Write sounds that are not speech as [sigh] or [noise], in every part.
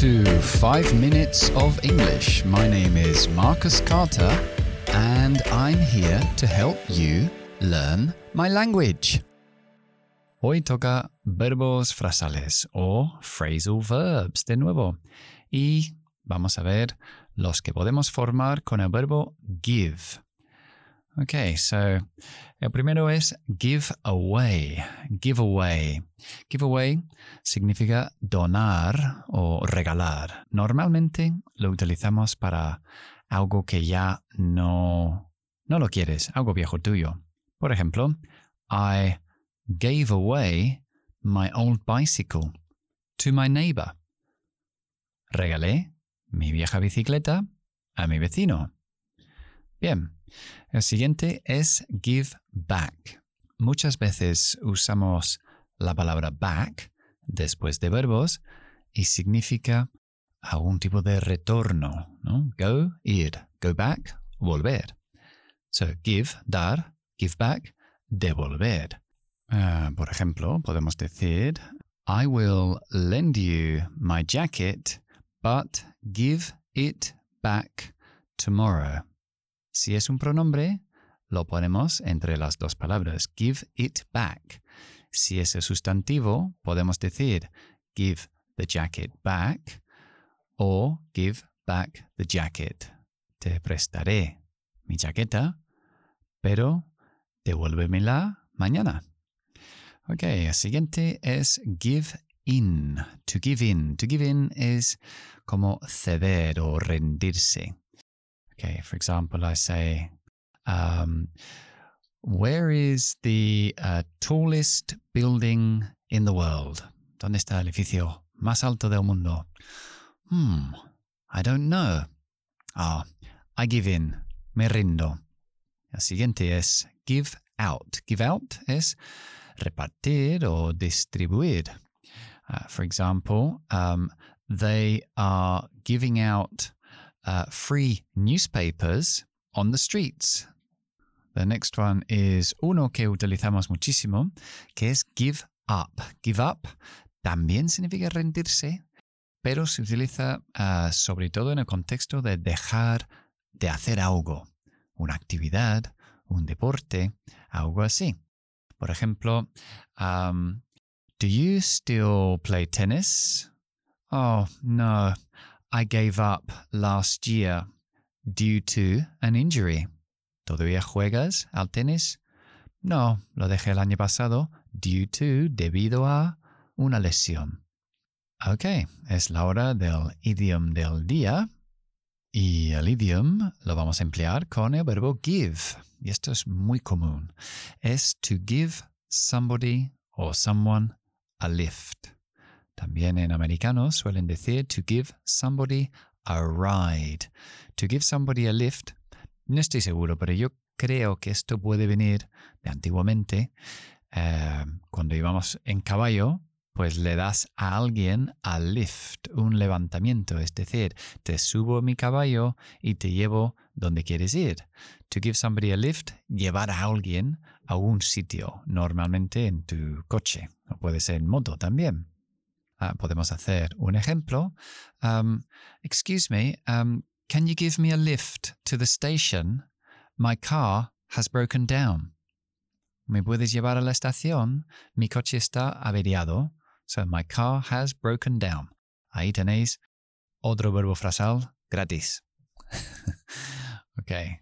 to 5 Minutes of English. My name is Marcus Carter, and I'm here to help you learn my language. Hoy toca verbos frasales o phrasal verbs de nuevo. Y vamos a ver los que podemos formar con el verbo give. Okay, so el primero es give away. Give away. Give away significa donar o regalar. Normalmente lo utilizamos para algo que ya no, no lo quieres, algo viejo tuyo. Por ejemplo, I gave away my old bicycle to my neighbor. Regalé mi vieja bicicleta a mi vecino. Bien, el siguiente es give back. Muchas veces usamos la palabra back después de verbos y significa algún tipo de retorno, ¿no? Go, ir, go back, volver. So, give, dar, give back, devolver. Uh, por ejemplo, podemos decir, I will lend you my jacket, but give it back tomorrow. Si es un pronombre, lo ponemos entre las dos palabras, give it back. Si es el sustantivo, podemos decir give the jacket back o give back the jacket. Te prestaré mi jaqueta, pero devuélvemela mañana. Ok, el siguiente es give in. To give in. To give in es como ceder o rendirse. Okay, for example, I say, um, Where is the uh, tallest building in the world? ¿Dónde está el edificio más alto del mundo? Hmm, I don't know. Ah, I give in. Me rindo. El siguiente es give out. Give out es repartir o distribuir. Uh, for example, um, they are giving out uh, free newspapers on the streets. The next one is uno que utilizamos muchísimo, que es give up. Give up también significa rendirse, pero se utiliza uh, sobre todo en el contexto de dejar de hacer algo, una actividad, un deporte, algo así. Por ejemplo, um, do you still play tennis? Oh, no, I gave up last year due to an injury. ¿Todavía juegas al tenis? No, lo dejé el año pasado due to, debido a una lesión. Ok, es la hora del idiom del día. Y el idiom lo vamos a emplear con el verbo give. Y esto es muy común. Es to give somebody or someone a lift. También en americano suelen decir to give somebody a ride. To give somebody a lift, no estoy seguro, pero yo creo que esto puede venir de antiguamente. Eh, cuando íbamos en caballo, pues le das a alguien a lift, un levantamiento, es decir, te subo mi caballo y te llevo donde quieres ir. To give somebody a lift, llevar a alguien a un sitio, normalmente en tu coche, o puede ser en moto también. Uh, podemos hacer un ejemplo. Um, excuse me, um, can you give me a lift to the station? My car has broken down. ¿Me puedes llevar a la estación? Mi coche está averiado. So my car has broken down. Ahí tenéis otro verbo frasal gratis. [laughs] okay.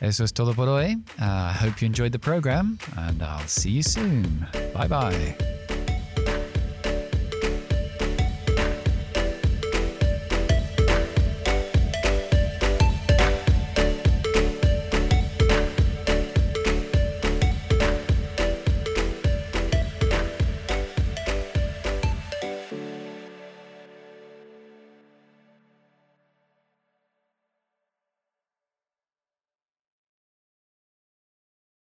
Eso es todo por hoy. I uh, hope you enjoyed the program and I'll see you soon. Bye bye.